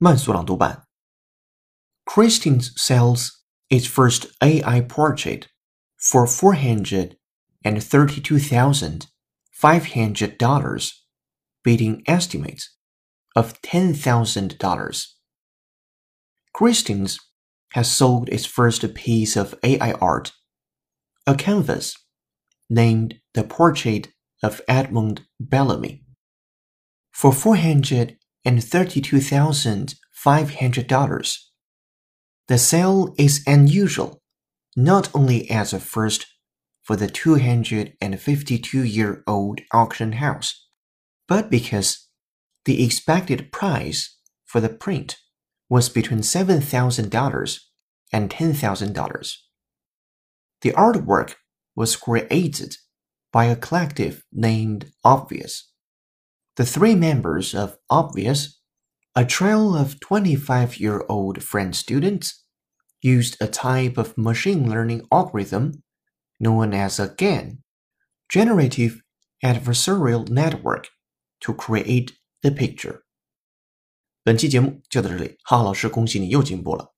慢速朗读版。Christie's sells its first AI portrait for four hundred and thirty-two thousand five hundred dollars, beating estimates of ten thousand dollars. Christie's has sold its first piece of AI art, a canvas named the Portrait of Edmund Bellamy, for four hundred $432,500. The sale is unusual not only as a first for the 252 year old auction house, but because the expected price for the print was between $7,000 and $10,000. The artwork was created by a collective named Obvious The three members of Obvious, a trio of 25 year old French students, used a type of machine learning algorithm known as a GAN, Generative Adversarial Network, to create the picture.本期节目就到这里，浩浩老师恭喜你又进步了。